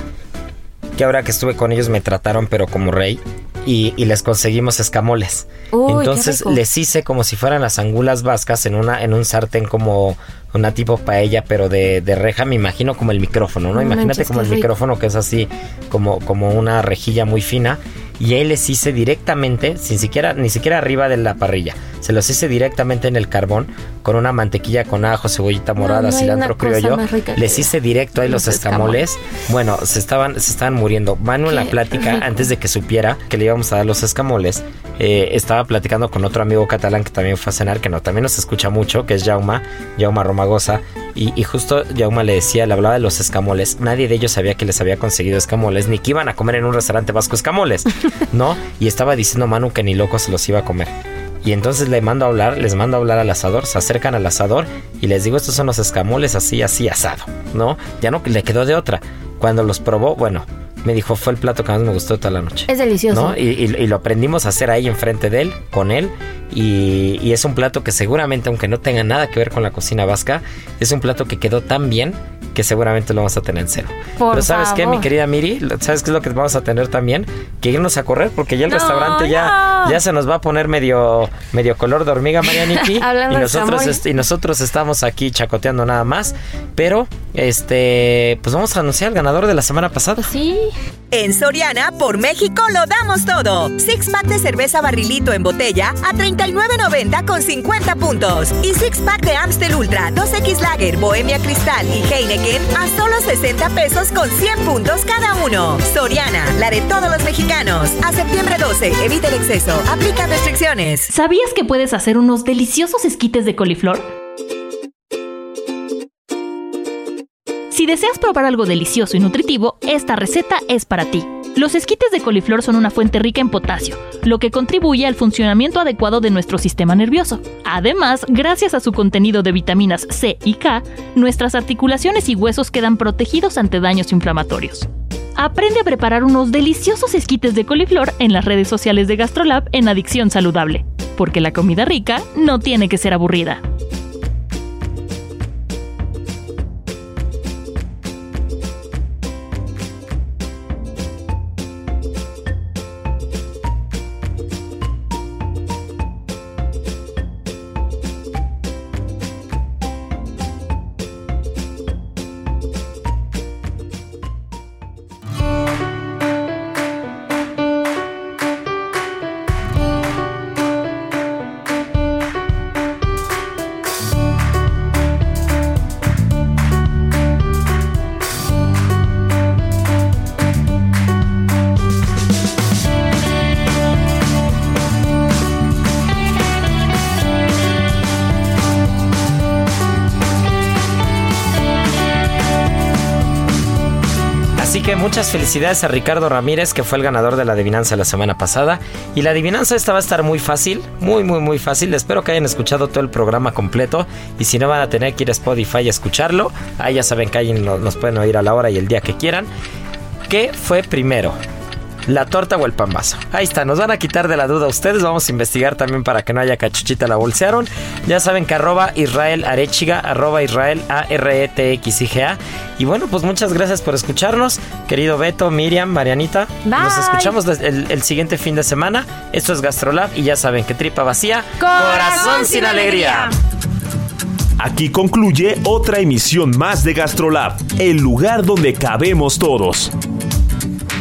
que ahora que estuve con ellos me trataron pero como rey y, y les conseguimos escamoles. Uy, Entonces les hice como si fueran las angulas vascas en una en un sartén como una tipo paella pero de, de reja, me imagino como el micrófono, ¿no? No Imagínate manches, como el rico. micrófono que es así como, como una rejilla muy fina y ahí les hice directamente, sin siquiera, ni siquiera arriba de la parrilla, se los hice directamente en el carbón con una mantequilla con ajo, cebollita morada, no hay cilantro criollo. Les hice directo ahí los, los escamoles. Bueno, se estaban, se estaban muriendo. Manu en la plática, rico. antes de que supiera que le íbamos a dar los escamoles, eh, estaba platicando con otro amigo catalán que también fue a cenar, que no, también nos escucha mucho, que es Jauma, Jauma Romagosa. Y, y justo Jauma le decía, le hablaba de los escamoles. Nadie de ellos sabía que les había conseguido escamoles, ni que iban a comer en un restaurante vasco escamoles, ¿no? Y estaba diciendo Manu que ni loco se los iba a comer. Y entonces le mando a hablar, les mando a hablar al asador, se acercan al asador y les digo, estos son los escamoles así, así, asado, ¿no? Ya no le quedó de otra. Cuando los probó, bueno, me dijo, fue el plato que más me gustó toda la noche. Es delicioso. ¿no? Y, y- y lo aprendimos a hacer ahí enfrente de él, con él. Y, y es un plato que seguramente, aunque no tenga nada que ver con la cocina vasca, es un plato que quedó tan bien que seguramente lo vamos a tener en cero. Por Pero ¿sabes qué, mi favor. querida Miri? ¿Sabes qué es lo que vamos a tener también? Que irnos a correr porque ya el No, restaurante ya, no. ya se nos va a poner medio, medio color de hormiga, Marianiki. Y nosotros y nosotros estamos aquí chacoteando nada más. Pero, este, pues vamos a anunciar al ganador de la semana pasada. Sí. En Soriana, por México, lo damos todo. Six pack de cerveza barrilito en botella a 39.90 con 50 puntos. Y six pack de Amstel Ultra, 2X Lager, Bohemia Cristal y Heineken a solo 60 pesos con 100 puntos cada uno. Soriana, la de todos los mexicanos. A septiembre 12, evita el exceso. Aplica restricciones. ¿Sabías que puedes hacer unos deliciosos esquites de coliflor? Deseas probar algo delicioso y nutritivo, esta receta es para ti. Los esquites de coliflor son una fuente rica en potasio, lo que contribuye al funcionamiento adecuado de nuestro sistema nervioso. Además, gracias a su contenido de vitaminas C y K, nuestras articulaciones y huesos quedan protegidos ante daños inflamatorios. Aprende a preparar unos deliciosos esquites de coliflor en las redes sociales de GastroLab en Adicción Saludable, porque la comida rica no tiene que ser aburrida. Muchas felicidades a Ricardo Ramírez, que fue el ganador de la adivinanza la semana pasada. Y la adivinanza esta va a estar muy fácil, muy, muy, muy fácil. Espero que hayan escuchado todo el programa completo. Y si no van a tener que ir a Spotify a escucharlo, ahí ya saben que ahí nos pueden oír a la hora y el día que quieran. ¿Qué fue primero? La torta o el pambazo. Ahí está, nos van a quitar de la duda ustedes. Vamos a investigar también para que no haya cachuchita la bolsearon. Ya saben que arroba Israel Arechiga, arroba Israel A R E T X I G A. Y bueno, pues muchas gracias por escucharnos, querido Beto, Miriam, Marianita. Nos escuchamos el, siguiente fin de semana. Esto es Gastrolab y ya saben que tripa vacía, corazón, sin alegría. Aquí concluye otra emisión más de Gastrolab, el lugar donde cabemos todos.